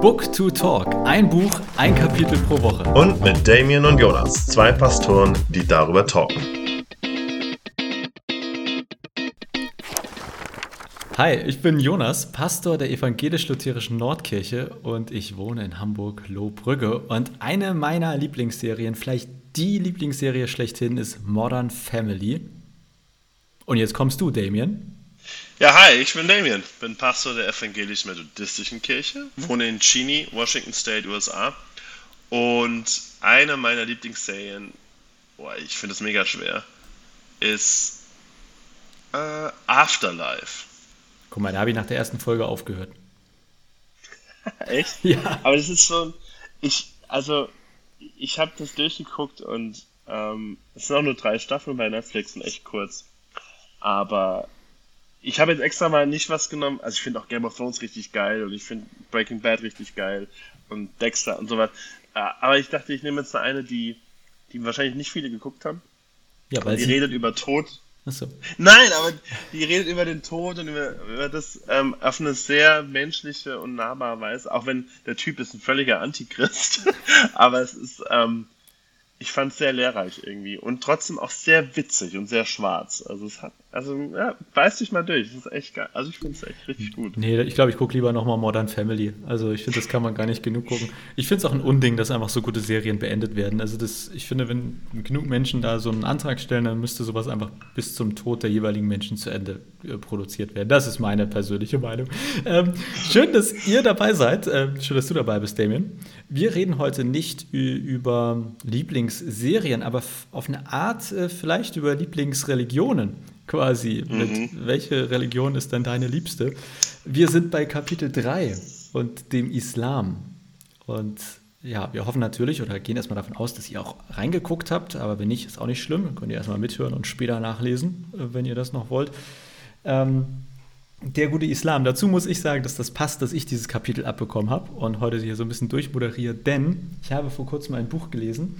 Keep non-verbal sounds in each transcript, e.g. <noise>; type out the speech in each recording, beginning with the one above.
Book to Talk. Ein Buch, ein Kapitel pro Woche. Und mit Damien und Jonas, zwei Pastoren, die darüber talken. Hi, ich bin Jonas, Pastor der evangelisch-lutherischen Nordkirche und ich wohne in Hamburg-Lohbrügge. Und eine meiner Lieblingsserien, vielleicht die Lieblingsserie schlechthin, ist Modern Family. Und jetzt kommst du, Damien. Ja, hi, ich bin Damien, bin Pastor der evangelisch-methodistischen Kirche, wohne in Cheney, Washington State, USA. Und eine meiner Lieblingsserien, boah, ich finde es mega schwer, ist äh, Afterlife. Guck mal, da habe ich nach der ersten Folge aufgehört. <laughs> Echt? Ja. Aber das ist schon, ich, also, ich habe das durchgeguckt und ähm, es sind auch nur drei Staffeln bei Netflix und echt kurz. Aber ich habe jetzt extra mal nicht was genommen. Also ich finde auch Game of Thrones richtig geil und ich finde Breaking Bad richtig geil und Dexter und so was. Äh, aber ich dachte, ich nehme jetzt eine, die, die wahrscheinlich nicht viele geguckt haben. Ja, weil die redet über Tod. Achso. Nein, aber die redet über den Tod und über, über das ähm, auf eine sehr menschliche und nahbare Weise. Auch wenn der Typ ist ein völliger Antichrist. <laughs> aber es ist, ähm, ich fand es sehr lehrreich irgendwie und trotzdem auch sehr witzig und sehr schwarz. Also es hat, also ja, beiß dich mal durch, das ist echt geil. Also ich finde es echt richtig gut. Nee, ich glaube, ich gucke lieber nochmal Modern Family. Also ich finde, das kann man gar nicht genug gucken. Ich finde es auch ein Unding, dass einfach so gute Serien beendet werden. Also das, ich finde, wenn genug Menschen da so einen Antrag stellen, dann müsste sowas einfach bis zum Tod der jeweiligen Menschen zu Ende äh, produziert werden. Das ist meine persönliche Meinung. Ähm, schön, dass ihr dabei seid. Ähm, schön, dass du dabei bist, Damien. Wir reden heute nicht über Lieblings Lieblingsserien, aber auf eine Art äh, vielleicht über Lieblingsreligionen quasi. Mhm. Mit welche Religion ist denn deine liebste? Wir sind bei Kapitel 3 und dem Islam. Und ja, wir hoffen natürlich oder gehen erstmal davon aus, dass ihr auch reingeguckt habt, aber wenn nicht, ist auch nicht schlimm. Dann könnt ihr erstmal mithören und später nachlesen, äh, wenn ihr das noch wollt. Ähm, der gute Islam. Dazu muss ich sagen, dass das passt, dass ich dieses Kapitel abbekommen habe und heute hier so ein bisschen durchmoderiere, denn ich habe vor kurzem ein Buch gelesen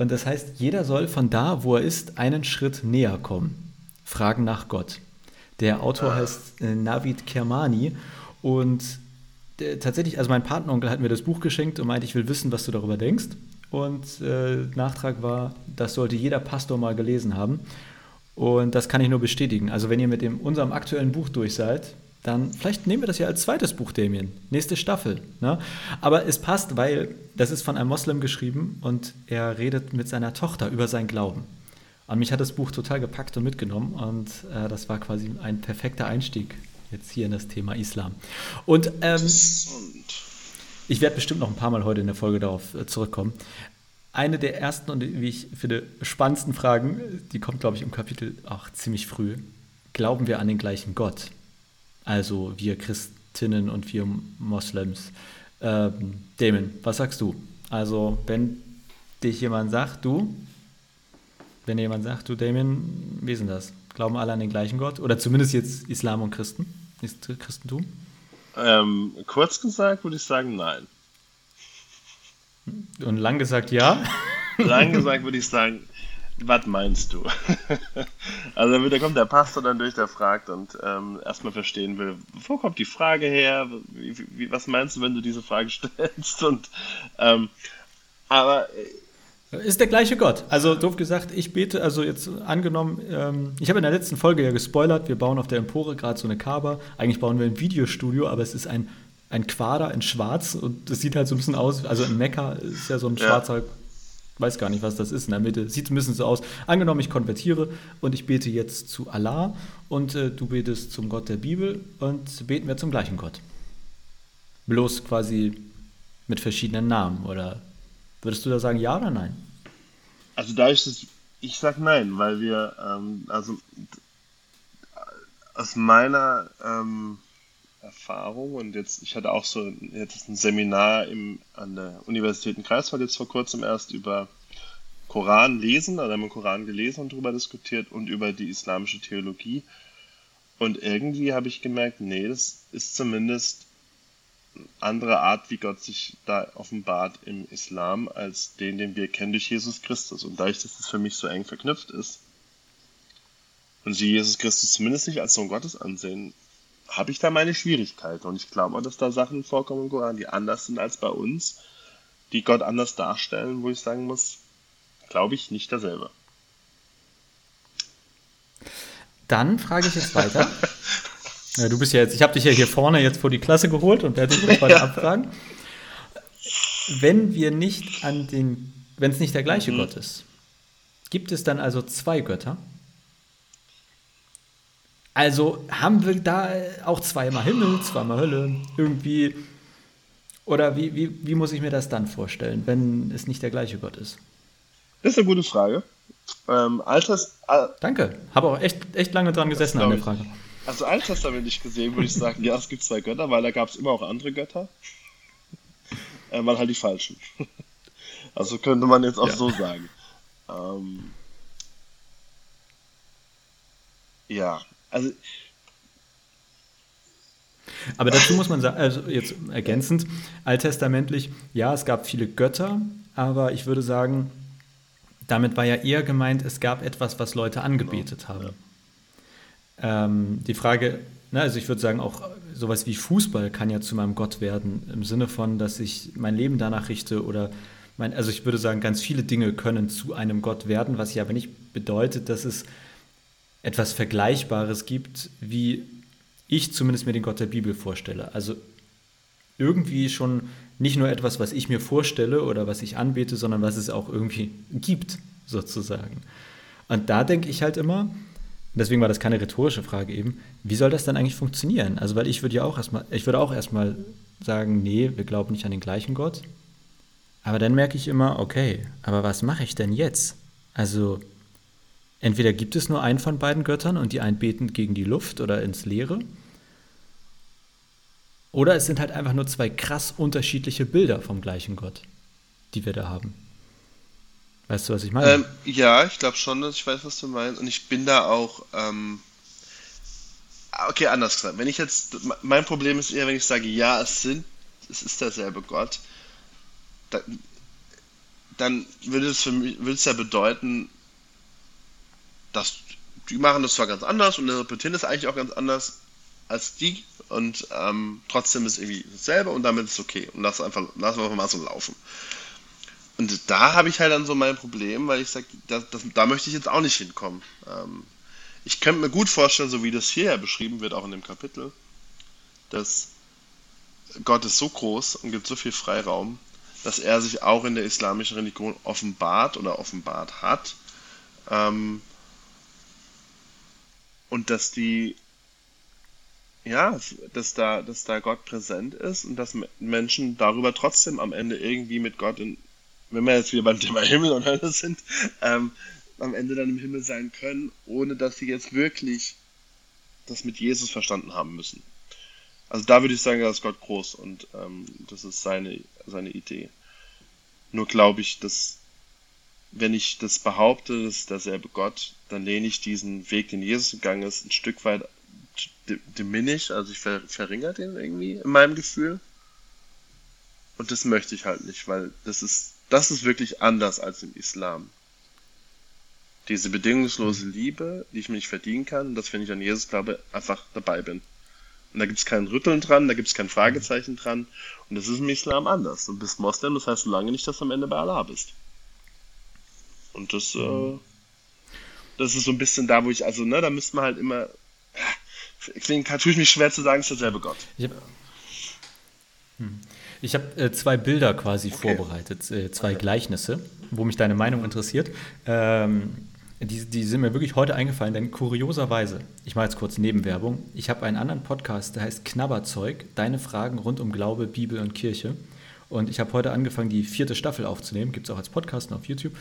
und das heißt, jeder soll von da, wo er ist, einen Schritt näher kommen. Fragen nach Gott. Der Autor ah. heißt äh, Navid Kermani und der, tatsächlich, also mein Patenonkel hat mir das Buch geschenkt und meinte, ich will wissen, was du darüber denkst. Und äh, Nachtrag war, das sollte jeder Pastor mal gelesen haben. Und das kann ich nur bestätigen. Also wenn ihr mit dem, unserem aktuellen Buch durch seid, dann vielleicht nehmen wir das ja als zweites Buch, Damien. Nächste Staffel. Ne? Aber es passt, weil das ist von einem Moslem geschrieben und er redet mit seiner Tochter über seinen Glauben. Und mich hat das Buch total gepackt und mitgenommen und äh, das war quasi ein perfekter Einstieg jetzt hier in das Thema Islam. Und ähm, ich werde bestimmt noch ein paar Mal heute in der Folge darauf äh, zurückkommen. Eine der ersten und wie ich finde spannendsten Fragen, die kommt, glaube ich, im Kapitel auch ziemlich früh. Glauben wir an den gleichen Gott? Also wir Christinnen und wir Moslems. Ähm, Damon, was sagst du? Also wenn dich jemand sagt, du, wenn jemand sagt, du Damon, wie ist denn das? Glauben alle an den gleichen Gott? Oder zumindest jetzt Islam und Christen? Ist Christentum? Ähm, kurz gesagt würde ich sagen, nein. Und lang gesagt ja? <laughs> lang gesagt würde ich sagen, was meinst du? <laughs> also da kommt der Pastor dann durch, der fragt und ähm, erstmal verstehen will, wo kommt die Frage her? Wie, wie, was meinst du, wenn du diese Frage <laughs> stellst? Und ähm, aber äh, ist der gleiche Gott. Also doof gesagt, ich bete, also jetzt angenommen, ähm, ich habe in der letzten Folge ja gespoilert, wir bauen auf der Empore gerade so eine Kaber. Eigentlich bauen wir ein Videostudio, aber es ist ein, ein Quader in schwarz und das sieht halt so ein bisschen aus, also in Mekka ist ja so ein schwarzer ja weiß gar nicht, was das ist in der Mitte. Sieht ein bisschen so aus. Angenommen, ich konvertiere und ich bete jetzt zu Allah und äh, du betest zum Gott der Bibel und beten wir zum gleichen Gott. Bloß quasi mit verschiedenen Namen. Oder würdest du da sagen ja oder nein? Also da ist es, ich sag nein, weil wir, ähm, also aus meiner ähm, Erfahrung und jetzt, ich hatte auch so jetzt ein Seminar im, an der Universität in Greifswald jetzt vor kurzem erst über Koran lesen, also haben wir Koran gelesen und darüber diskutiert und über die islamische Theologie. Und irgendwie habe ich gemerkt, nee, das ist zumindest andere Art, wie Gott sich da offenbart im Islam, als den, den wir kennen durch Jesus Christus. Und dadurch, dass das für mich so eng verknüpft ist und sie Jesus Christus zumindest nicht als Sohn Gottes ansehen, habe ich da meine Schwierigkeiten. Und ich glaube auch, dass da Sachen vorkommen im Koran, die anders sind als bei uns, die Gott anders darstellen, wo ich sagen muss, glaube ich nicht dasselbe. Dann frage ich jetzt weiter. <laughs> ja, du bist ja jetzt, ich habe dich ja hier vorne jetzt vor die Klasse geholt und werde dich jetzt weiter <laughs> ja. abfragen. Wenn wir nicht an den, wenn es nicht der gleiche mhm. Gott ist, gibt es dann also zwei Götter? Also haben wir da auch zweimal Himmel, zweimal Hölle, irgendwie. Oder wie, wie, wie muss ich mir das dann vorstellen, wenn es nicht der gleiche Gott ist? Das ist eine gute Frage. Ähm, Alters, Al Danke, habe auch echt, echt lange dran gesessen an der Frage. Also alttestamentlich gesehen würde ich sagen, ja, es gibt zwei Götter, weil da gab es immer auch andere Götter. äh, waren halt die falschen. <laughs> also könnte man jetzt auch ja. so sagen. Ähm, ja, also. Aber dazu muss man sagen, also jetzt ergänzend, alttestamentlich, ja, es gab viele Götter, aber ich würde sagen, damit war ja eher gemeint, es gab etwas, was Leute angebetet genau. haben. Ähm, die Frage, na, also ich würde sagen, auch sowas wie Fußball kann ja zu meinem Gott werden, im Sinne von, dass ich mein Leben danach richte oder mein, also ich würde sagen, ganz viele Dinge können zu einem Gott werden, was ja aber nicht bedeutet, dass es etwas Vergleichbares gibt, wie ich zumindest mir den Gott der Bibel vorstelle. Also irgendwie schon nicht nur etwas, was ich mir vorstelle oder was ich anbete, sondern was es auch irgendwie gibt, sozusagen. Und da denke ich halt immer, deswegen war das keine rhetorische Frage eben, wie soll das dann eigentlich funktionieren? Also, weil ich würde ja auch erstmal, ich würde auch erstmal sagen, nee, wir glauben nicht an den gleichen Gott. Aber dann merke ich immer, okay, aber was mache ich denn jetzt? Also, Entweder gibt es nur einen von beiden Göttern und die einen beten gegen die Luft oder ins Leere. Oder es sind halt einfach nur zwei krass unterschiedliche Bilder vom gleichen Gott, die wir da haben. Weißt du, was ich meine? Ähm, ja, ich glaube schon, dass ich weiß, was du meinst. Und ich bin da auch. Ähm okay, anders gesagt. Wenn ich jetzt. Mein Problem ist eher, wenn ich sage, ja, es sind. Es ist derselbe Gott. Dann, dann würde es für mich würde es ja bedeuten, das, die machen das zwar ganz anders und interpretieren das eigentlich auch ganz anders als die und ähm, trotzdem ist irgendwie dasselbe und damit ist es okay und lass einfach, lass einfach mal so laufen. Und da habe ich halt dann so mein Problem, weil ich sage, da möchte ich jetzt auch nicht hinkommen. Ähm, ich könnte mir gut vorstellen, so wie das hier ja beschrieben wird, auch in dem Kapitel, dass Gott ist so groß und gibt so viel Freiraum, dass er sich auch in der islamischen Religion offenbart oder offenbart hat. Ähm, und dass die, ja, dass da, dass da Gott präsent ist und dass Menschen darüber trotzdem am Ende irgendwie mit Gott in, wenn wir jetzt wieder beim Thema Himmel und Hölle sind, ähm, am Ende dann im Himmel sein können, ohne dass sie jetzt wirklich das mit Jesus verstanden haben müssen. Also da würde ich sagen, da ist Gott groß und ähm, das ist seine, seine Idee. Nur glaube ich, dass wenn ich das behaupte, das ist derselbe Gott, dann lehne ich diesen Weg, den Jesus gegangen ist, ein Stück weit diminish, also ich ver verringere den irgendwie in meinem Gefühl. Und das möchte ich halt nicht, weil das ist, das ist wirklich anders als im Islam. Diese bedingungslose Liebe, die ich mir nicht verdienen kann, dass wenn ich an Jesus glaube, einfach dabei bin. Und da gibt es kein Rütteln dran, da gibt es kein Fragezeichen dran. Und das ist im Islam anders. Du bist Moslem, das heißt lange nicht, dass du am Ende bei Allah bist. Und das, mhm. äh, das ist so ein bisschen da, wo ich, also, ne, da müsste man halt immer. Deswegen tue ich mich schwer zu sagen, es ist derselbe Gott. Ich habe hm. Hab, äh, zwei Bilder quasi okay. vorbereitet, äh, zwei okay. Gleichnisse, wo mich deine Meinung interessiert. Ähm, die, die, sind mir wirklich heute eingefallen, denn kurioserweise, ich mache jetzt kurz Nebenwerbung, ich habe einen anderen Podcast, der heißt Knabberzeug, deine Fragen rund um Glaube, Bibel und Kirche. Und ich habe heute angefangen, die vierte Staffel aufzunehmen, gibt es auch als Podcast und auf YouTube.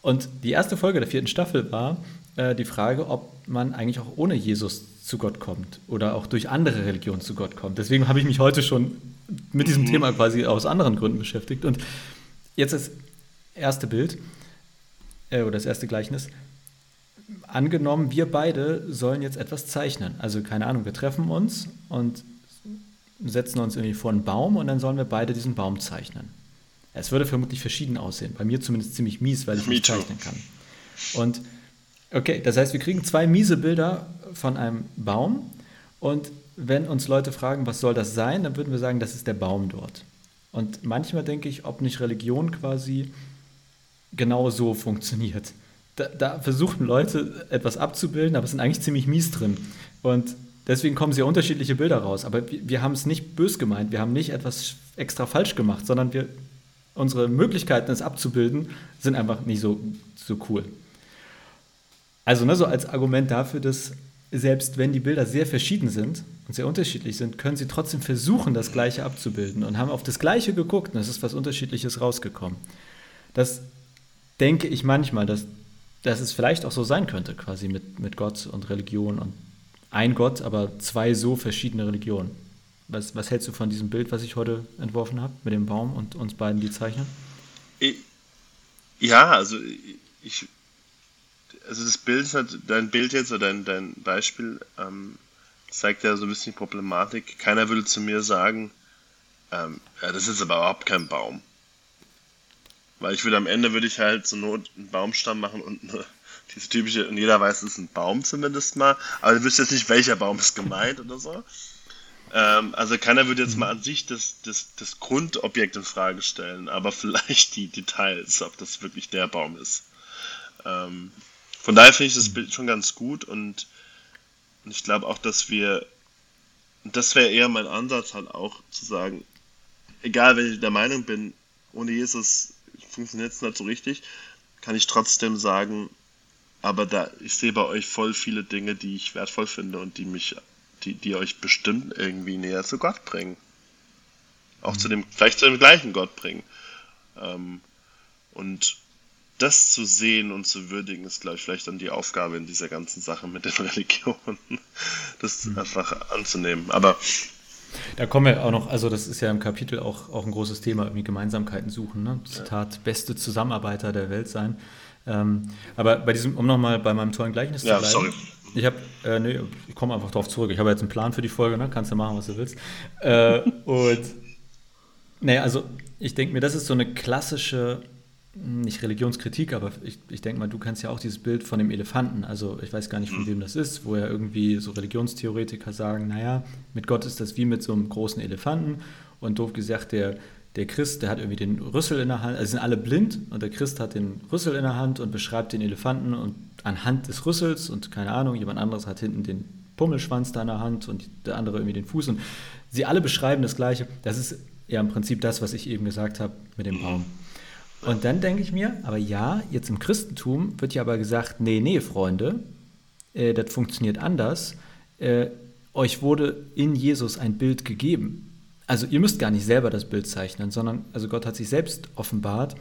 Und die erste Folge der vierten Staffel war äh, die Frage, ob man eigentlich auch ohne Jesus zu Gott kommt oder auch durch andere Religionen zu Gott kommt. Deswegen habe ich mich heute schon mit diesem mhm. Thema quasi aus anderen Gründen beschäftigt. Und jetzt das erste Bild äh, oder das erste Gleichnis. Angenommen, wir beide sollen jetzt etwas zeichnen. Also keine Ahnung, wir treffen uns und setzen uns irgendwie vor einen Baum und dann sollen wir beide diesen Baum zeichnen. Es würde vermutlich verschieden aussehen. Bei mir zumindest ziemlich mies, weil ich nicht zeichnen kann. Und okay, das heißt, wir kriegen zwei miese Bilder von einem Baum und wenn uns Leute fragen, was soll das sein, dann würden wir sagen, das ist der Baum dort. Und manchmal denke ich, ob nicht Religion quasi genau so funktioniert. Da, da, versuchen Leute etwas abzubilden, aber sind eigentlich ziemlich mies drin. Und deswegen kommen sehr unterschiedliche Bilder raus. Aber wir, wir haben es nicht bös gemeint, wir haben nicht etwas extra falsch gemacht, sondern wir, unsere Möglichkeiten, es abzubilden, sind einfach nicht so, so cool. Also ne, so als Argument dafür, dass selbst wenn die Bilder sehr verschieden sind und sehr unterschiedlich sind, können sie trotzdem versuchen, das Gleiche abzubilden und haben auf das Gleiche geguckt und es ist was Unterschiedliches rausgekommen. Das denke ich manchmal, dass, dass es vielleicht auch so sein könnte, quasi mit, mit Gott und Religion und ein Gott, aber zwei so verschiedene Religionen. Was, was hältst du von diesem Bild, was ich heute entworfen habe, mit dem Baum und uns beiden, die zeichnen? Ja, also ich, also das Bild hat, dein Bild jetzt oder dein, dein Beispiel ähm, zeigt ja so ein bisschen die Problematik. Keiner würde zu mir sagen, ähm, ja, das ist aber überhaupt kein Baum. Weil ich würde am Ende würde ich halt zur Not einen Baumstamm machen und eine, diese typische, und jeder weiß, es ist ein Baum zumindest mal, aber du wüsstest jetzt nicht, welcher Baum ist gemeint oder so. Ähm, also keiner würde jetzt mal an sich das, das, das Grundobjekt in Frage stellen, aber <laughs> vielleicht die Details, ob das wirklich der Baum ist. Ähm, von daher finde ich das Bild schon ganz gut und, und ich glaube auch, dass wir, das wäre eher mein Ansatz halt auch zu sagen, egal wenn ich der Meinung bin, ohne Jesus funktioniert es nicht so richtig, kann ich trotzdem sagen, aber da, ich sehe bei euch voll viele Dinge, die ich wertvoll finde und die mich, die, die euch bestimmt irgendwie näher zu Gott bringen. Auch mhm. zu dem, vielleicht zu dem gleichen Gott bringen. Ähm, und das zu sehen und zu würdigen, ist, glaube ich, vielleicht dann die Aufgabe in dieser ganzen Sache mit den <laughs> Religionen, das mhm. einfach anzunehmen. Aber da kommen wir auch noch, also das ist ja im Kapitel auch, auch ein großes Thema, irgendwie Gemeinsamkeiten suchen. Ne? Zitat, beste Zusammenarbeiter der Welt sein. Ähm, aber bei diesem, um nochmal bei meinem tollen Gleichnis ja, zu bleiben. Sorry. Ich habe, äh, nee, ich komme einfach darauf zurück. Ich habe jetzt einen Plan für die Folge, ne? kannst du machen, was du willst. Äh, und, <laughs> nee, also ich denke mir, das ist so eine klassische nicht Religionskritik, aber ich, ich denke mal, du kennst ja auch dieses Bild von dem Elefanten. Also ich weiß gar nicht, von mhm. wem das ist, wo ja irgendwie so Religionstheoretiker sagen, naja, mit Gott ist das wie mit so einem großen Elefanten. Und doof gesagt, der, der Christ, der hat irgendwie den Rüssel in der Hand, also sind alle blind und der Christ hat den Rüssel in der Hand und beschreibt den Elefanten und anhand des Rüssels und keine Ahnung, jemand anderes hat hinten den Pummelschwanz da in der Hand und der andere irgendwie den Fuß und sie alle beschreiben das Gleiche. Das ist ja im Prinzip das, was ich eben gesagt habe mit dem Baum. Und dann denke ich mir, aber ja, jetzt im Christentum wird ja aber gesagt, nee, nee, Freunde, äh, das funktioniert anders. Äh, euch wurde in Jesus ein Bild gegeben. Also ihr müsst gar nicht selber das Bild zeichnen, sondern also Gott hat sich selbst offenbart.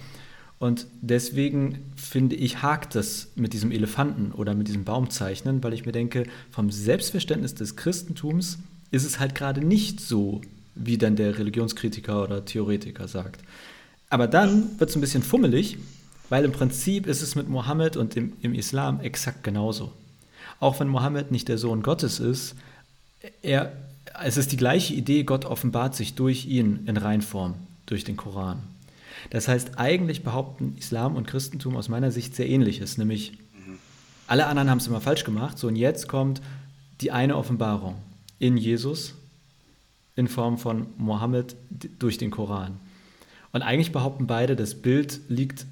Und deswegen finde ich, hakt das mit diesem Elefanten oder mit diesem Baumzeichnen, weil ich mir denke, vom Selbstverständnis des Christentums ist es halt gerade nicht so, wie dann der Religionskritiker oder Theoretiker sagt. Aber dann wird es ein bisschen fummelig, weil im Prinzip ist es mit Mohammed und im, im Islam exakt genauso. Auch wenn Mohammed nicht der Sohn Gottes ist, er, es ist die gleiche Idee, Gott offenbart sich durch ihn in Reinform, durch den Koran. Das heißt, eigentlich behaupten Islam und Christentum aus meiner Sicht sehr ähnliches, nämlich alle anderen haben es immer falsch gemacht, so und jetzt kommt die eine Offenbarung in Jesus in Form von Mohammed durch den Koran. Und eigentlich behaupten beide, das Bild liegt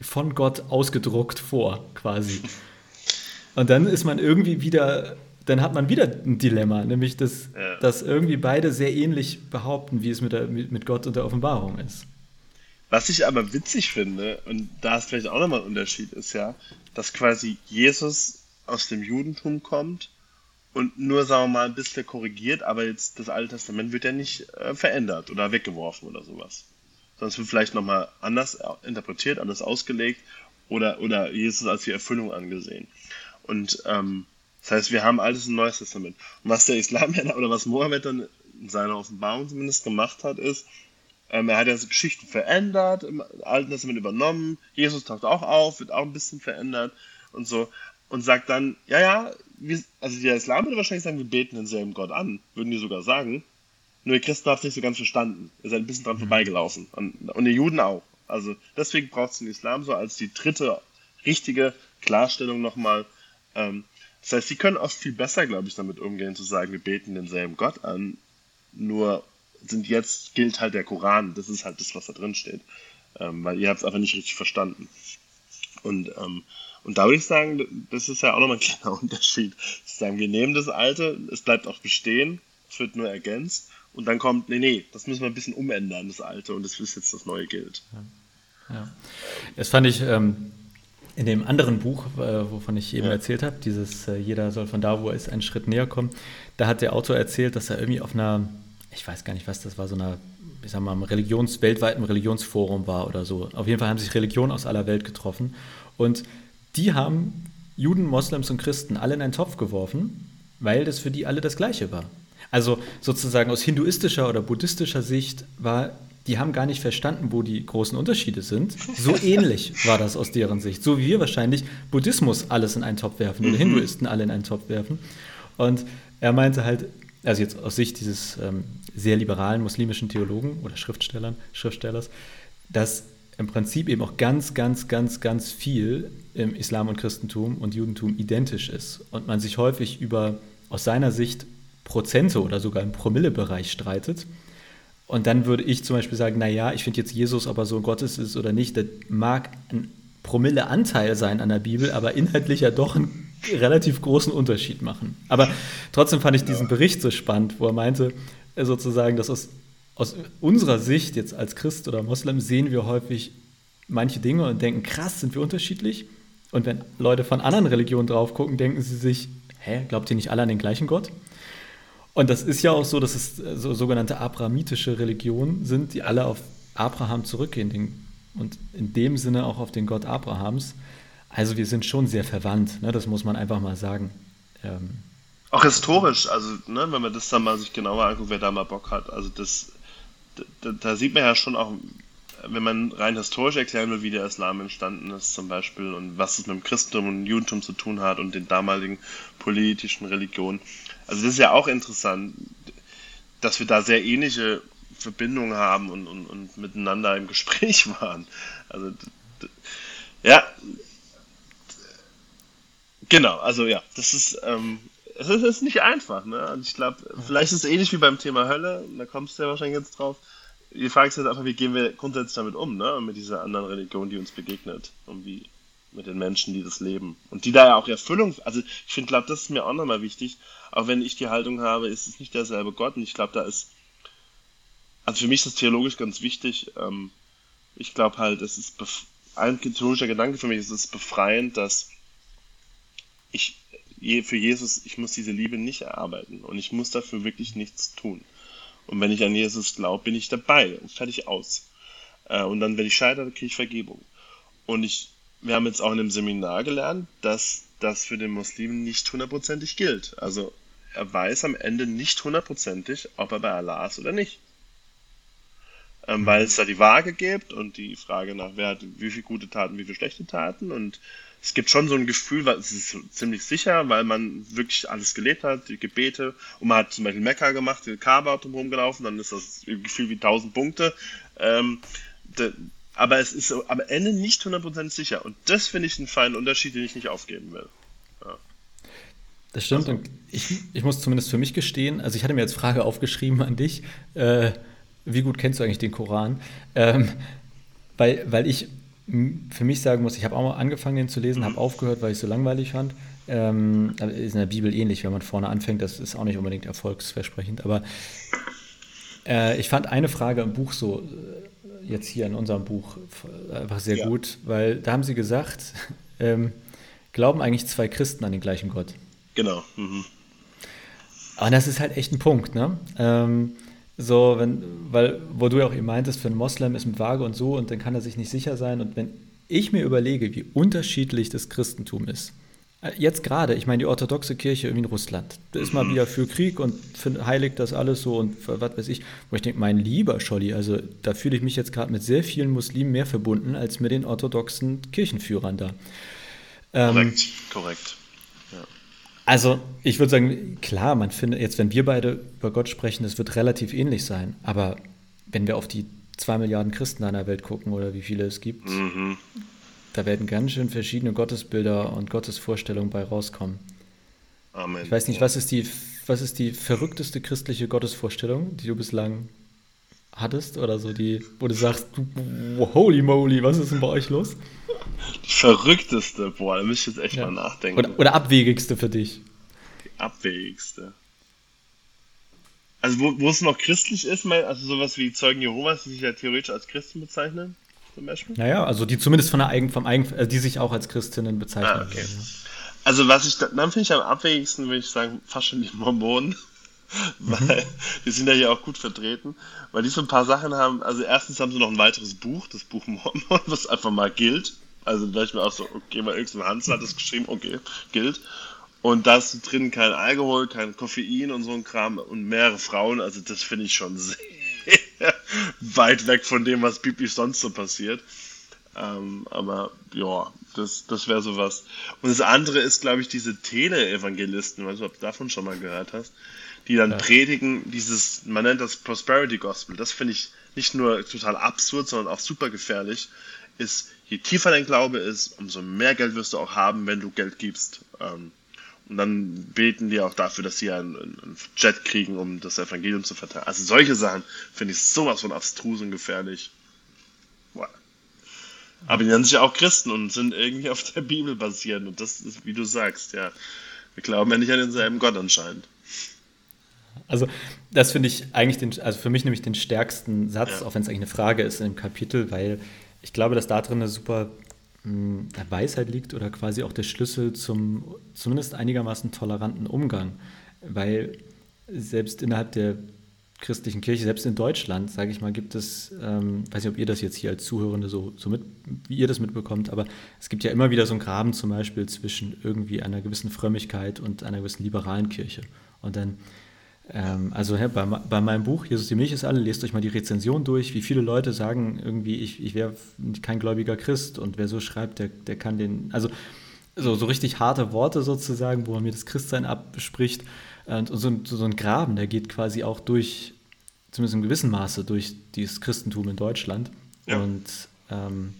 von Gott ausgedruckt vor, quasi. Und dann ist man irgendwie wieder, dann hat man wieder ein Dilemma, nämlich dass, ja. dass irgendwie beide sehr ähnlich behaupten, wie es mit, der, mit Gott und der Offenbarung ist. Was ich aber witzig finde, und da ist vielleicht auch nochmal ein Unterschied, ist ja, dass quasi Jesus aus dem Judentum kommt und nur, sagen wir mal, ein bisschen korrigiert, aber jetzt das Alte Testament wird ja nicht äh, verändert oder weggeworfen oder sowas sondern es wird vielleicht nochmal anders interpretiert, anders ausgelegt oder, oder Jesus als die Erfüllung angesehen. Und ähm, das heißt, wir haben altes und neues Testament. Und was der Islam oder was Mohammed dann in seiner Offenbarung zumindest gemacht hat, ist, ähm, er hat ja Geschichten verändert, im Alten Testament übernommen, Jesus taucht auch auf, wird auch ein bisschen verändert und so. Und sagt dann, ja, ja, wir, also der Islam würde wahrscheinlich sagen, wir beten denselben Gott an, würden die sogar sagen. Nur die Christen haben es nicht so ganz verstanden. Ihr seid ein bisschen dran mhm. vorbeigelaufen. Und, und die Juden auch. Also deswegen braucht es den Islam so als die dritte richtige Klarstellung nochmal. Ähm, Das heißt, sie können oft viel besser, glaube ich, damit umgehen, zu sagen, wir beten denselben Gott an, nur sind jetzt gilt halt der Koran, das ist halt das, was da drin steht. Ähm, weil ihr habt es einfach nicht richtig verstanden. Und, ähm, und da würde ich sagen, das ist ja auch nochmal ein kleiner <laughs> Unterschied. Zu sagen, wir nehmen das Alte, es bleibt auch bestehen, es wird nur ergänzt und dann kommt, nee, nee, das müssen wir ein bisschen umändern, das Alte, und das ist jetzt das neue gilt. Ja. ja. Das fand ich ähm, in dem anderen Buch, äh, wovon ich eben ja. erzählt habe, dieses äh, Jeder soll von da, wo er ist, einen Schritt näher kommen, da hat der Autor erzählt, dass er irgendwie auf einer, ich weiß gar nicht, was das war, so einer, ich sag mal, Religions, weltweiten Religionsforum war oder so. Auf jeden Fall haben sich Religionen aus aller Welt getroffen und die haben Juden, Moslems und Christen alle in einen Topf geworfen, weil das für die alle das Gleiche war. Also sozusagen aus hinduistischer oder buddhistischer Sicht war, die haben gar nicht verstanden, wo die großen Unterschiede sind. So <laughs> ähnlich war das aus deren Sicht. So wie wir wahrscheinlich Buddhismus alles in einen Topf werfen oder mhm. Hinduisten alle in einen Topf werfen. Und er meinte halt, also jetzt aus Sicht dieses ähm, sehr liberalen muslimischen Theologen oder Schriftstellern, Schriftstellers, dass im Prinzip eben auch ganz, ganz, ganz, ganz viel im Islam und Christentum und Judentum identisch ist und man sich häufig über aus seiner Sicht Prozente oder sogar im Promillebereich streitet. Und dann würde ich zum Beispiel sagen, naja, ich finde jetzt Jesus aber so Gottes ist oder nicht, das mag ein Promilleanteil sein an der Bibel, aber inhaltlich ja doch einen relativ großen Unterschied machen. Aber trotzdem fand ich diesen Bericht so spannend, wo er meinte, äh, sozusagen, dass aus, aus unserer Sicht jetzt als Christ oder Moslem sehen wir häufig manche Dinge und denken, krass, sind wir unterschiedlich. Und wenn Leute von anderen Religionen drauf gucken, denken sie sich, hä, glaubt ihr nicht alle an den gleichen Gott? Und das ist ja auch so, dass es äh, so sogenannte abrahamitische Religionen sind, die alle auf Abraham zurückgehen den, und in dem Sinne auch auf den Gott Abrahams. Also wir sind schon sehr verwandt, ne? das muss man einfach mal sagen. Ähm, auch historisch, also ne, wenn man das dann mal sich genauer anguckt, wer da mal Bock hat, also das, da, da sieht man ja schon auch, wenn man rein historisch erklären will, wie der Islam entstanden ist zum Beispiel und was es mit dem Christentum und Judentum zu tun hat und den damaligen politischen Religionen, also das ist ja auch interessant, dass wir da sehr ähnliche Verbindungen haben und, und, und miteinander im Gespräch <laughs> waren. Also ja, genau, also ja, das ist, ähm, es ist, ist nicht einfach, ne? Und ich glaube, vielleicht ist es ähnlich wie beim Thema Hölle, da kommst du ja wahrscheinlich jetzt drauf. Die Frage ist jetzt einfach, wie gehen wir grundsätzlich damit um, ne? Mit dieser anderen Religion, die uns begegnet. Und wie mit den Menschen, die das leben. Und die da ja auch Erfüllung, also ich finde, glaube, das ist mir auch nochmal wichtig, auch wenn ich die Haltung habe, ist es nicht derselbe Gott. Und ich glaube, da ist, also für mich ist das theologisch ganz wichtig. Ähm, ich glaube halt, es ist ein theologischer Gedanke für mich, ist es befreiend, dass ich für Jesus, ich muss diese Liebe nicht erarbeiten und ich muss dafür wirklich nichts tun. Und wenn ich an Jesus glaube, bin ich dabei und fertig aus. Äh, und dann, wenn ich scheitere, kriege ich Vergebung. Und ich, wir haben jetzt auch in einem Seminar gelernt, dass das für den Muslimen nicht hundertprozentig gilt. Also er weiß am Ende nicht hundertprozentig, ob er bei Allah ist oder nicht. Ähm, weil es da die Waage gibt und die Frage nach, wer hat wie viele gute Taten, wie viele schlechte Taten. Und es gibt schon so ein Gefühl, weil es ist ziemlich sicher, weil man wirklich alles gelebt hat, die Gebete. Und man hat zum Beispiel Mekka gemacht, den Kaaba drumherum gelaufen, dann ist das Gefühl wie 1000 Punkte. Ähm, aber es ist am Ende nicht hundertprozentig sicher. Und das finde ich einen feinen Unterschied, den ich nicht aufgeben will. Ja. Das stimmt. Also. Und ich, ich muss zumindest für mich gestehen, also ich hatte mir als Frage aufgeschrieben an dich, äh, wie gut kennst du eigentlich den Koran? Ähm, weil, weil ich für mich sagen muss, ich habe auch mal angefangen, den zu lesen, mhm. habe aufgehört, weil ich es so langweilig fand. Ähm, ist in der Bibel ähnlich, wenn man vorne anfängt, das ist auch nicht unbedingt erfolgsversprechend. Aber äh, ich fand eine Frage im Buch so, äh, jetzt hier in unserem Buch, einfach sehr ja. gut, weil da haben sie gesagt, <laughs> ähm, glauben eigentlich zwei Christen an den gleichen Gott? Genau. Mhm. Aber das ist halt echt ein Punkt, ne? Ähm, so, wenn, weil, wo du ja auch eben meintest, für einen Moslem ist mit Waage und so und dann kann er sich nicht sicher sein. Und wenn ich mir überlege, wie unterschiedlich das Christentum ist, äh, jetzt gerade, ich meine, die orthodoxe Kirche in Russland, da ist mal mhm. wieder für Krieg und für, heiligt das alles so und was weiß ich, wo ich denke, mein lieber Scholli, also da fühle ich mich jetzt gerade mit sehr vielen Muslimen mehr verbunden als mit den orthodoxen Kirchenführern da. Ähm, korrekt, korrekt. Also ich würde sagen, klar, man findet jetzt, wenn wir beide über Gott sprechen, es wird relativ ähnlich sein. Aber wenn wir auf die zwei Milliarden Christen in der Welt gucken oder wie viele es gibt, mhm. Da werden ganz schön verschiedene Gottesbilder und Gottesvorstellungen bei rauskommen. Amen. Ich weiß nicht, was ist die, was ist die verrückteste christliche Gottesvorstellung, die du bislang hattest oder so, die, wo du sagst, du, holy moly, was ist denn bei euch los? Die verrückteste, boah, da müsste ich jetzt echt ja. mal nachdenken. Oder, oder abwegigste für dich. Die abwegigste. Also wo, wo es noch christlich ist, also sowas wie Zeugen Jehovas, die sich ja theoretisch als Christen bezeichnen, zum Beispiel? Naja, also die zumindest von der Eigen, vom Eigen, also die sich auch als Christinnen bezeichnen. Ah, okay. Also was ich, dann finde ich am abwegigsten, würde ich sagen, fast schon die Mormonen. <laughs> weil die sind ja hier auch gut vertreten, weil die so ein paar Sachen haben. Also erstens haben sie noch ein weiteres Buch, das Buch Mormon, was einfach mal gilt. Also da ich mir auch so, okay, weil irgendein Hansel hat das geschrieben, okay, gilt. Und da ist drin kein Alkohol, kein Koffein und so ein Kram und mehrere Frauen. Also das finde ich schon sehr weit weg von dem, was biblisch sonst so passiert. Ähm, aber ja, das, das wäre sowas. Und das andere ist, glaube ich, diese Tele-Evangelisten, weiß nicht, ob du davon schon mal gehört hast die dann ja. predigen, dieses, man nennt das Prosperity Gospel. Das finde ich nicht nur total absurd, sondern auch super gefährlich. Ist, je tiefer dein Glaube ist, umso mehr Geld wirst du auch haben, wenn du Geld gibst. Ähm, und dann beten die auch dafür, dass sie einen, einen Jet kriegen, um das Evangelium zu verteilen. Also solche Sachen finde ich sowas von abstrus und gefährlich. Boah. Aber die nennen sich auch Christen und sind irgendwie auf der Bibel basierend. Und das ist, wie du sagst, ja. Wir glauben ja nicht an denselben Gott anscheinend. Also, das finde ich eigentlich, den, also für mich nämlich den stärksten Satz, ja. auch wenn es eigentlich eine Frage ist in dem Kapitel, weil ich glaube, dass da drin eine super mh, hm, Weisheit liegt oder quasi auch der Schlüssel zum zumindest einigermaßen toleranten Umgang. Weil selbst innerhalb der christlichen Kirche, selbst in Deutschland, sage ich mal, gibt es, ähm, weiß nicht, ob ihr das jetzt hier als Zuhörende so, so mit, wie ihr das mitbekommt, aber es gibt ja immer wieder so einen Graben zum Beispiel zwischen irgendwie einer gewissen Frömmigkeit und einer gewissen liberalen Kirche. Und dann ähm, also ja, bei, bei, meinem Buch, Jesus die Milch ist alle, lest euch mal die Rezension durch, wie viele Leute sagen irgendwie, ich, ich wäre kein gläubiger Christ und wer so schreibt, der, der kann den, also so, so richtig harte Worte sozusagen, wo man mir das Christsein abspricht und so, so ein Graben, der geht quasi auch durch, zumindest in gewissem Maße, durch dieses Christentum in Deutschland ja. und ähm,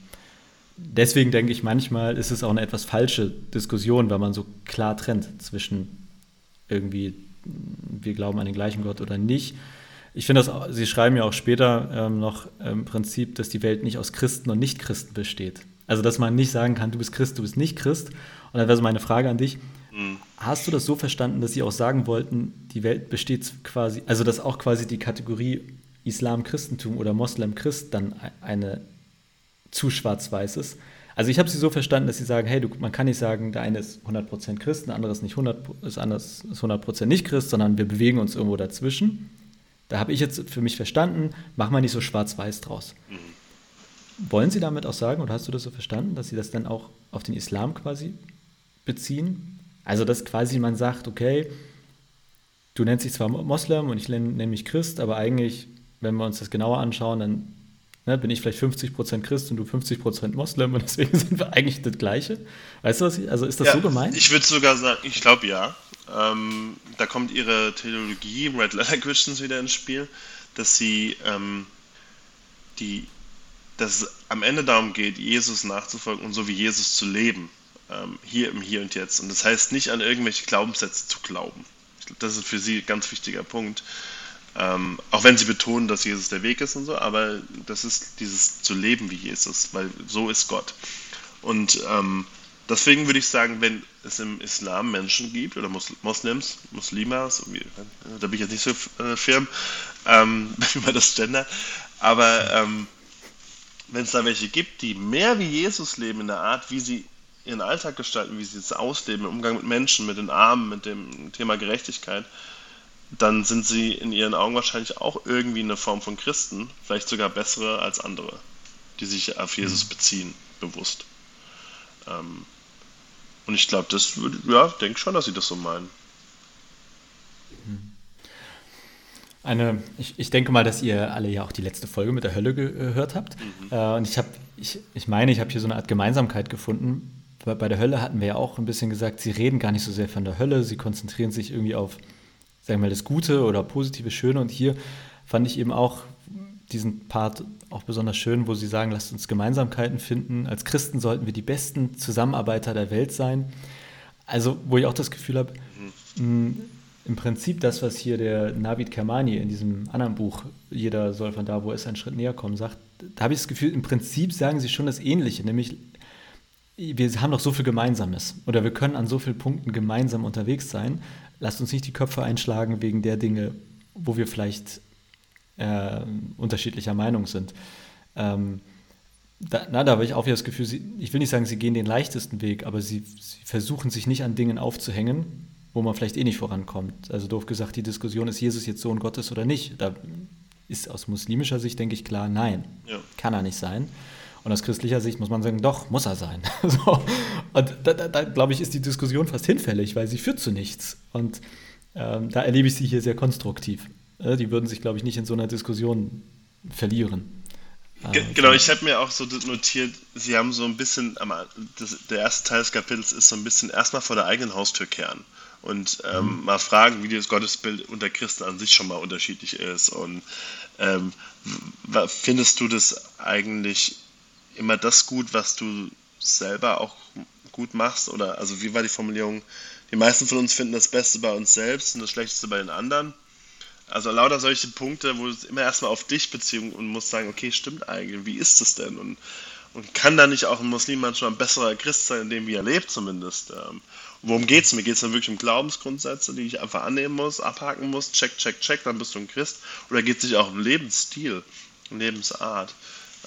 deswegen denke ich, manchmal ist es auch eine etwas falsche Diskussion, weil man so klar trennt zwischen irgendwie wir glauben an den gleichen Gott oder nicht. Ich finde das, Sie schreiben ja auch später ähm, noch im Prinzip, dass die Welt nicht aus Christen und Nichtchristen besteht. Also, dass man nicht sagen kann, du bist Christ, du bist nicht Christ. Und dann wäre so meine Frage an dich. Mhm. Hast du das so verstanden, dass Sie auch sagen wollten, die Welt besteht quasi, also dass auch quasi die Kategorie Islam-Christentum oder Moslem-Christ dann eine zu schwarz-weiß ist? Also ich habe sie so verstanden, dass sie sagen, hey, du, man kann nicht sagen, der eine ist 100% Christ, der andere ist nicht 100, ist anders, ist 100% nicht Christ, sondern wir bewegen uns irgendwo dazwischen. Da habe ich jetzt für mich verstanden, mach mal nicht so schwarz-weiß draus. Mhm. Wollen Sie damit auch sagen, oder hast du das so verstanden, dass Sie das dann auch auf den Islam quasi beziehen? Also, dass quasi man sagt, okay, du nennst dich zwar Moslem und ich nenne mich Christ, aber eigentlich, wenn wir uns das genauer anschauen, dann Ne, bin ich vielleicht 50% Christ und du 50% Moslem und deswegen <laughs> sind wir eigentlich das Gleiche. Weißt du was? Ich, also ist das ja, so gemeint? Ich würde sogar sagen, ich glaube ja. Ähm, da kommt ihre Theologie, Red Letter Christians wieder ins Spiel, dass sie ähm, die, dass es am Ende darum geht, Jesus nachzufolgen und so wie Jesus zu leben. Ähm, hier im Hier und Jetzt. Und das heißt nicht an irgendwelche Glaubenssätze zu glauben. Das ist für sie ein ganz wichtiger Punkt. Ähm, auch wenn sie betonen, dass Jesus der Weg ist und so, aber das ist dieses zu leben wie Jesus, weil so ist Gott. Und ähm, deswegen würde ich sagen, wenn es im Islam Menschen gibt oder Mus Moslems, Muslimas, da bin ich jetzt nicht so äh, firm, ähm, <laughs> man das gendert, aber ähm, wenn es da welche gibt, die mehr wie Jesus leben in der Art, wie sie ihren Alltag gestalten, wie sie es ausleben, im Umgang mit Menschen, mit den Armen, mit dem Thema Gerechtigkeit, dann sind sie in ihren Augen wahrscheinlich auch irgendwie eine Form von Christen, vielleicht sogar bessere als andere, die sich auf Jesus mhm. beziehen, bewusst. Ähm, und ich glaube, das würde, ja, denke schon, dass sie das so meinen. Mhm. Eine, ich, ich denke mal, dass ihr alle ja auch die letzte Folge mit der Hölle gehört habt. Mhm. Äh, und ich habe, ich, ich meine, ich habe hier so eine Art Gemeinsamkeit gefunden. Bei, bei der Hölle hatten wir ja auch ein bisschen gesagt, sie reden gar nicht so sehr von der Hölle, sie konzentrieren sich irgendwie auf sagen wir mal, das Gute oder positive, Schöne. Und hier fand ich eben auch diesen Part auch besonders schön, wo sie sagen, lasst uns Gemeinsamkeiten finden. Als Christen sollten wir die besten Zusammenarbeiter der Welt sein. Also, wo ich auch das Gefühl habe, im Prinzip das, was hier der Navid Kermani in diesem anderen Buch, jeder soll von da, wo es einen Schritt näher kommen, sagt, da habe ich das Gefühl, im Prinzip sagen sie schon das Ähnliche, nämlich wir haben doch so viel Gemeinsames oder wir können an so vielen Punkten gemeinsam unterwegs sein. Lasst uns nicht die Köpfe einschlagen wegen der Dinge, wo wir vielleicht äh, unterschiedlicher Meinung sind. Ähm, da, na, da habe ich auch wieder das Gefühl, sie, ich will nicht sagen, sie gehen den leichtesten Weg, aber sie, sie versuchen sich nicht an Dingen aufzuhängen, wo man vielleicht eh nicht vorankommt. Also doof gesagt, die Diskussion, ist Jesus jetzt Sohn Gottes oder nicht? Da ist aus muslimischer Sicht, denke ich, klar, nein. Ja. Kann er nicht sein. Und aus christlicher Sicht muss man sagen, doch, muss er sein. <laughs> so. Und da, da, da glaube ich, ist die Diskussion fast hinfällig, weil sie führt zu nichts. Und ähm, da erlebe ich sie hier sehr konstruktiv. Äh, die würden sich, glaube ich, nicht in so einer Diskussion verlieren. Ge genau, ich habe mir auch so notiert, sie haben so ein bisschen, das, der erste Teil des Kapitels ist so ein bisschen erstmal vor der eigenen Haustür kehren und ähm, mhm. mal fragen, wie das Gottesbild unter Christen an sich schon mal unterschiedlich ist. Und ähm, findest du das eigentlich immer das gut, was du selber auch gut machst? Oder also wie war die Formulierung? Die meisten von uns finden das Beste bei uns selbst und das Schlechteste bei den anderen. Also lauter solche Punkte, wo es immer erstmal auf dich beziehen und musst sagen, okay, stimmt eigentlich, wie ist es denn? Und, und kann da nicht auch ein Muslim manchmal ein besserer Christ sein, in dem wie er lebt zumindest? Ähm, worum es? Mir geht es dann wirklich um Glaubensgrundsätze, die ich einfach annehmen muss, abhaken muss, check, check, check, dann bist du ein Christ. Oder geht es sich auch um Lebensstil, Lebensart?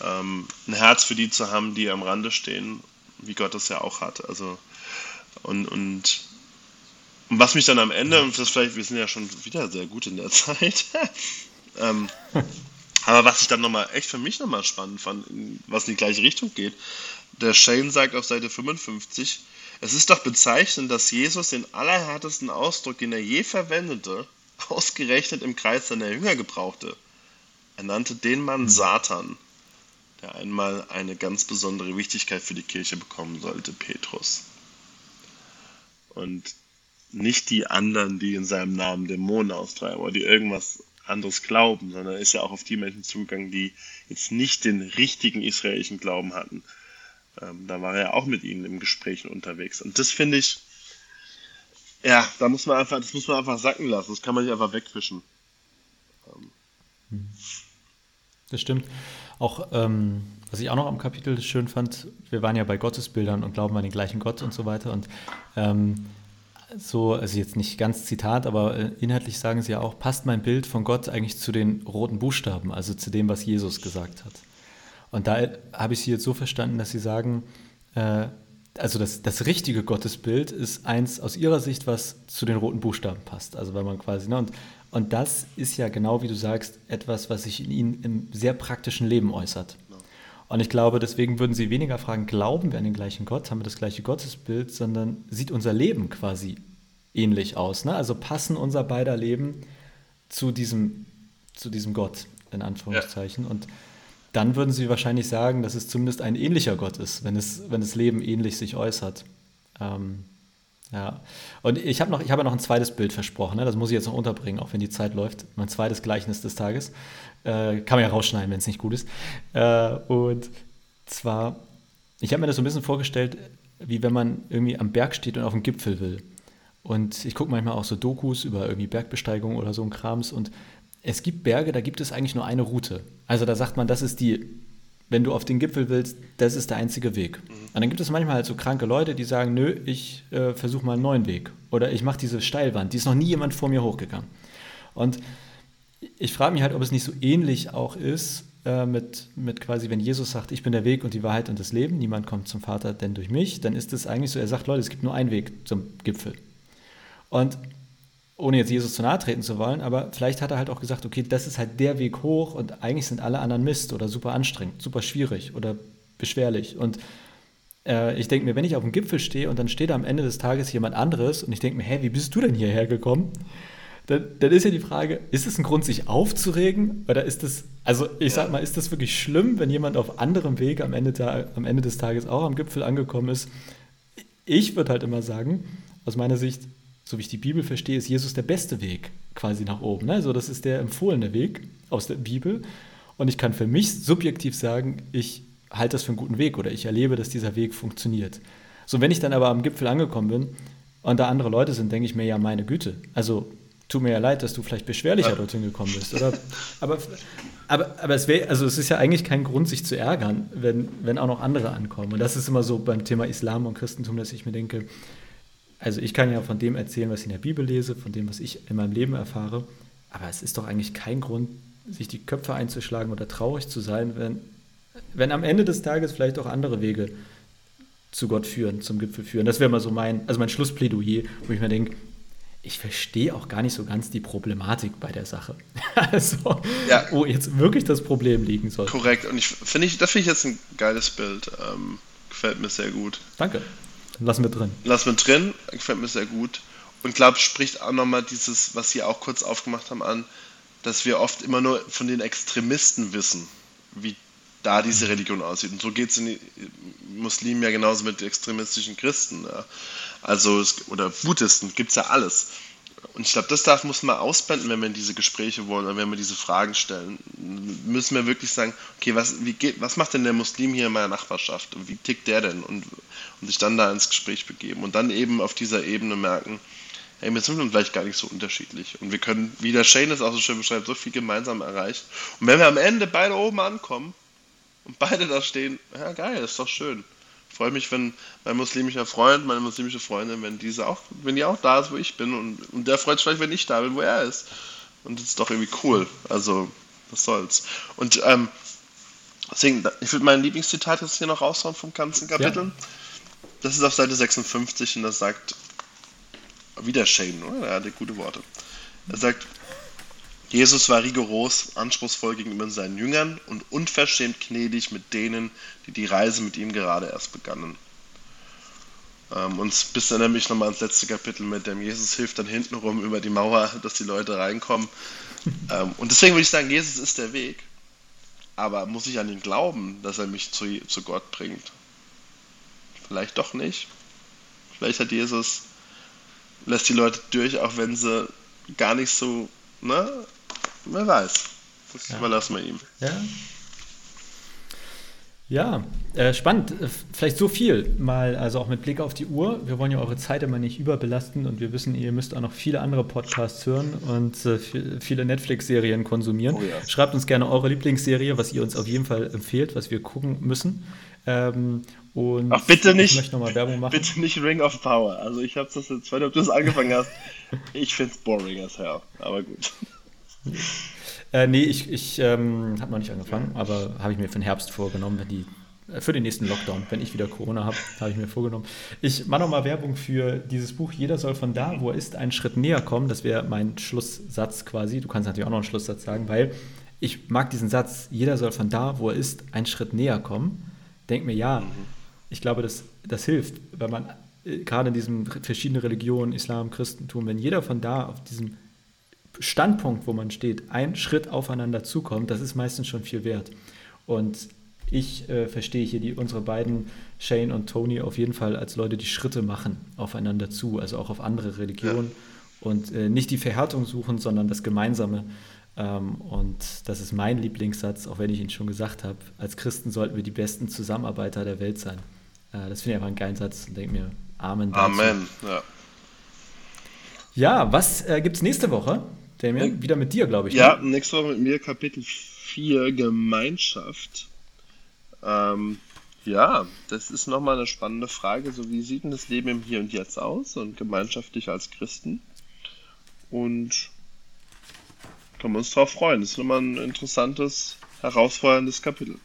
Ähm, ein Herz für die zu haben, die am Rande stehen, wie Gott das ja auch hat. Also und, und was mich dann am Ende, und das vielleicht, wir sind ja schon wieder sehr gut in der <laughs> Zeit, ähm, aber was ich dann nochmal echt für mich nochmal spannend fand, was in die gleiche Richtung geht, der Shane sagt auf Seite 55, es ist doch bezeichnend, dass Jesus den allerhärtesten Ausdruck, den er je verwendete, ausgerechnet im Kreis seiner Jünger gebrauchte. Er nannte den Mann. Satan, der einmal eine ganz besondere Wichtigkeit für die Kirche bekommen sollte, Petrus. Und nicht die anderen, die in seinem Namen Dämonen austreiben oder die irgendwas anderes glauben, sondern er ist ja auch auf die Menschen zugegangen, die jetzt nicht den richtigen israelischen Glauben hatten. Ähm, da war er auch mit ihnen im Gespräch unterwegs. Und das finde ich, ja, da muss man einfach, das muss man einfach sacken lassen. Das kann man nicht einfach wegfischen. Ähm. Das stimmt. Auch, ähm, was ich auch noch am Kapitel schön fand, wir waren ja bei Gottesbildern und glauben an den gleichen Gott und so weiter. Und ähm, so, also jetzt nicht ganz Zitat, aber äh, inhaltlich sagen sie ja auch, passt mein Bild von Gott eigentlich zu den roten Buchstaben, also zu dem, was Jesus gesagt hat. Und da habe ich sie jetzt so verstanden, dass sie sagen, äh, also das, das richtige Gottesbild ist eins aus ihrer Sicht, was zu den roten Buchstaben passt. Also weil man quasi, ne, und, und das ist ja genau wie du sagst, etwas, was sich in ihnen im sehr praktischen Leben äußert. Und ich glaube, deswegen würden sie weniger fragen, glauben wir an den gleichen Gott, haben wir das gleiche Gottesbild, sondern sieht unser Leben quasi ähnlich aus. Ne? Also passen unser beider Leben zu diesem, zu diesem Gott, in Anführungszeichen. Ja. Und dann würden sie wahrscheinlich sagen, dass es zumindest ein ähnlicher Gott ist, wenn es, wenn das Leben ähnlich sich äußert. Ähm, ja, und ich habe noch, ich ja noch ein zweites Bild versprochen, ne? das muss ich jetzt noch unterbringen, auch wenn die Zeit läuft. Mein zweites Gleichnis des Tages. Äh, kann man ja rausschneiden, wenn es nicht gut ist. Äh, und zwar, ich habe mir das so ein bisschen vorgestellt, wie wenn man irgendwie am Berg steht und auf dem Gipfel will. Und ich gucke manchmal auch so Dokus über irgendwie Bergbesteigung oder so ein Krams. Und es gibt Berge, da gibt es eigentlich nur eine Route. Also da sagt man, das ist die wenn du auf den Gipfel willst, das ist der einzige Weg. Und dann gibt es manchmal halt so kranke Leute, die sagen, nö, ich äh, versuche mal einen neuen Weg. Oder ich mache diese Steilwand, die ist noch nie jemand vor mir hochgegangen. Und ich frage mich halt, ob es nicht so ähnlich auch ist äh, mit, mit quasi, wenn Jesus sagt, ich bin der Weg und die Wahrheit und das Leben, niemand kommt zum Vater denn durch mich, dann ist es eigentlich so, er sagt, Leute, es gibt nur einen Weg zum Gipfel. Und ohne jetzt Jesus zu nahe treten zu wollen, aber vielleicht hat er halt auch gesagt, okay, das ist halt der Weg hoch und eigentlich sind alle anderen Mist oder super anstrengend, super schwierig oder beschwerlich. Und äh, ich denke mir, wenn ich auf dem Gipfel stehe und dann steht am Ende des Tages jemand anderes und ich denke mir, hä, wie bist du denn hierher gekommen? Dann, dann, ist ja die Frage, ist es ein Grund, sich aufzuregen? Oder ist es, also ich sag mal, ist das wirklich schlimm, wenn jemand auf anderem Weg am Ende, da, am Ende des Tages auch am Gipfel angekommen ist? Ich würde halt immer sagen, aus meiner Sicht, so wie ich die Bibel verstehe, ist Jesus der beste Weg quasi nach oben. Ne? Also das ist der empfohlene Weg aus der Bibel. Und ich kann für mich subjektiv sagen, ich halte das für einen guten Weg oder ich erlebe, dass dieser Weg funktioniert. So, wenn ich dann aber am Gipfel angekommen bin, und da andere Leute sind, denke ich mir ja, meine Güte. Also tut mir ja leid, dass du vielleicht beschwerlicher ja. dorthin gekommen bist. Oder? aber, aber, aber es wäre, also es ist ja eigentlich kein Grund, sich zu ärgern, wenn, wenn auch noch andere ankommen. Und das ist immer so beim Thema Islam und Christentum, dass ich mir denke, also ich kann ja von dem erzählen, was ich in der Bibel lese, von dem, was ich in meinem Leben erfahre. Aber es ist doch eigentlich kein Grund, sich die Köpfe einzuschlagen oder traurig zu sein, wenn, wenn am Ende des Tages vielleicht auch andere Wege zu Gott führen, zum Gipfel führen. Das wäre mal so mein, also mein Schlussplädoyer, wo ich mir denke, ich verstehe auch gar nicht so ganz die Problematik bei der Sache. <laughs> also, ja. wo jetzt wirklich das Problem liegen soll. Korrekt. Und ich finde ich, das finde ich jetzt ein geiles Bild. Ähm, gefällt mir sehr gut. Danke. Lassen wir drin. Lassen wir drin, gefällt mir sehr gut. Und glaube, spricht auch nochmal dieses, was Sie auch kurz aufgemacht haben, an, dass wir oft immer nur von den Extremisten wissen, wie da diese Religion aussieht. Und so geht es in Muslimen ja genauso mit extremistischen Christen. Ja. Also, oder Buddhisten, gibt es ja alles. Und ich glaube, das darf, muss man ausblenden, wenn wir in diese Gespräche wollen oder wenn wir diese Fragen stellen. Müssen wir wirklich sagen, okay, was, wie geht, was macht denn der Muslim hier in meiner Nachbarschaft und wie tickt der denn? Und, und sich dann da ins Gespräch begeben und dann eben auf dieser Ebene merken, hey, wir sind vielleicht gar nicht so unterschiedlich. Und wir können, wie der Shane es auch so schön beschreibt, so viel gemeinsam erreicht. Und wenn wir am Ende beide oben ankommen, und beide da stehen, ja geil, ist doch schön. Ich freue mich, wenn mein muslimischer Freund, meine muslimische Freundin, wenn diese auch, wenn die auch da ist, wo ich bin und, und der freut sich vielleicht, wenn ich da bin, wo er ist. Und das ist doch irgendwie cool. Also, was soll's. Und ähm, deswegen, ich würde mein Lieblingszitat jetzt hier noch raushauen vom ganzen Kapitel. Ja. Das ist auf Seite 56 und das sagt wieder Shane, oder? Er hatte gute Worte. Er sagt, Jesus war rigoros, anspruchsvoll gegenüber seinen Jüngern und unverschämt gnädig mit denen, die die Reise mit ihm gerade erst begannen. Ähm, und bis dann nämlich nochmal ans letzte Kapitel mit dem Jesus hilft dann hintenrum über die Mauer, <laughs> dass die Leute reinkommen. ähm, und deswegen würde ich sagen, Jesus ist der Weg. Aber muss ich an ihn glauben, dass er mich zu, zu Gott bringt? Vielleicht doch nicht. Vielleicht hat Jesus, lässt die Leute durch, auch wenn sie gar nicht so ne, Wer weiß. Das ja. überlassen wir ihm. Ja. Ja, äh, spannend. Äh, vielleicht so viel mal, also auch mit Blick auf die Uhr. Wir wollen ja eure Zeit immer nicht überbelasten und wir wissen, ihr müsst auch noch viele andere Podcasts hören und äh, viele Netflix-Serien konsumieren. Oh ja. Schreibt uns gerne eure Lieblingsserie, was ihr uns auf jeden Fall empfehlt, was wir gucken müssen. Ähm, und Ach, bitte nicht, ich möchte nochmal Werbung machen. Bitte nicht Ring of Power. Also ich habe das jetzt, weil du das angefangen hast. Ich finde es boring as hell, aber gut. Äh, nee, ich, ich ähm, habe noch nicht angefangen, aber habe ich mir für den Herbst vorgenommen, wenn die äh, für den nächsten Lockdown, wenn ich wieder Corona habe, habe ich mir vorgenommen. Ich mache nochmal Werbung für dieses Buch Jeder soll von da, wo er ist, einen Schritt näher kommen. Das wäre mein Schlusssatz quasi. Du kannst natürlich auch noch einen Schlusssatz sagen, weil ich mag diesen Satz, jeder soll von da, wo er ist, einen Schritt näher kommen. Denk mir, ja, ich glaube, das, das hilft, weil man äh, gerade in diesen verschiedenen Religionen, Islam, Christentum, wenn jeder von da auf diesem Standpunkt, wo man steht, ein Schritt aufeinander zukommt, das ist meistens schon viel wert. Und ich äh, verstehe hier die, unsere beiden, Shane und Tony, auf jeden Fall als Leute, die Schritte machen aufeinander zu, also auch auf andere Religionen ja. und äh, nicht die Verhärtung suchen, sondern das Gemeinsame. Ähm, und das ist mein Lieblingssatz, auch wenn ich ihn schon gesagt habe. Als Christen sollten wir die besten Zusammenarbeiter der Welt sein. Äh, das finde ich einfach einen geilen Satz und denke mir, Amen. Dazu. Amen, ja. Ja, was äh, gibt es nächste Woche? Damien, wieder mit dir, glaube ich. Ja, ne? nächste Woche mit mir Kapitel 4 Gemeinschaft. Ähm, ja, das ist nochmal eine spannende Frage. So, wie sieht denn das Leben im Hier und Jetzt aus und gemeinschaftlich als Christen? Und können wir uns darauf freuen. Das ist nochmal ein interessantes, herausforderndes Kapitel.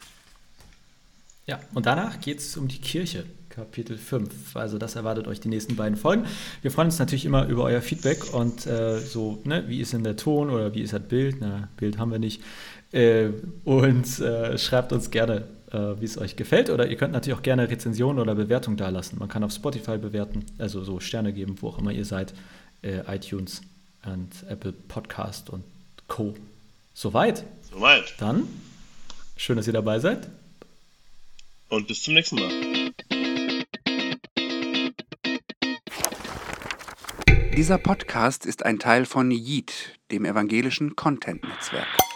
Ja, und danach geht es um die Kirche. Kapitel 5. Also das erwartet euch die nächsten beiden Folgen. Wir freuen uns natürlich immer über euer Feedback und äh, so, ne, wie ist denn der Ton oder wie ist das Bild? Na, Bild haben wir nicht. Äh, und äh, schreibt uns gerne, äh, wie es euch gefällt. Oder ihr könnt natürlich auch gerne Rezensionen oder Bewertungen dalassen. Man kann auf Spotify bewerten, also so Sterne geben, wo auch immer ihr seid. Äh, iTunes und Apple Podcast und Co. Soweit. Soweit. Dann schön, dass ihr dabei seid. Und bis zum nächsten Mal. Dieser Podcast ist ein Teil von Yeet, dem evangelischen Content-Netzwerk.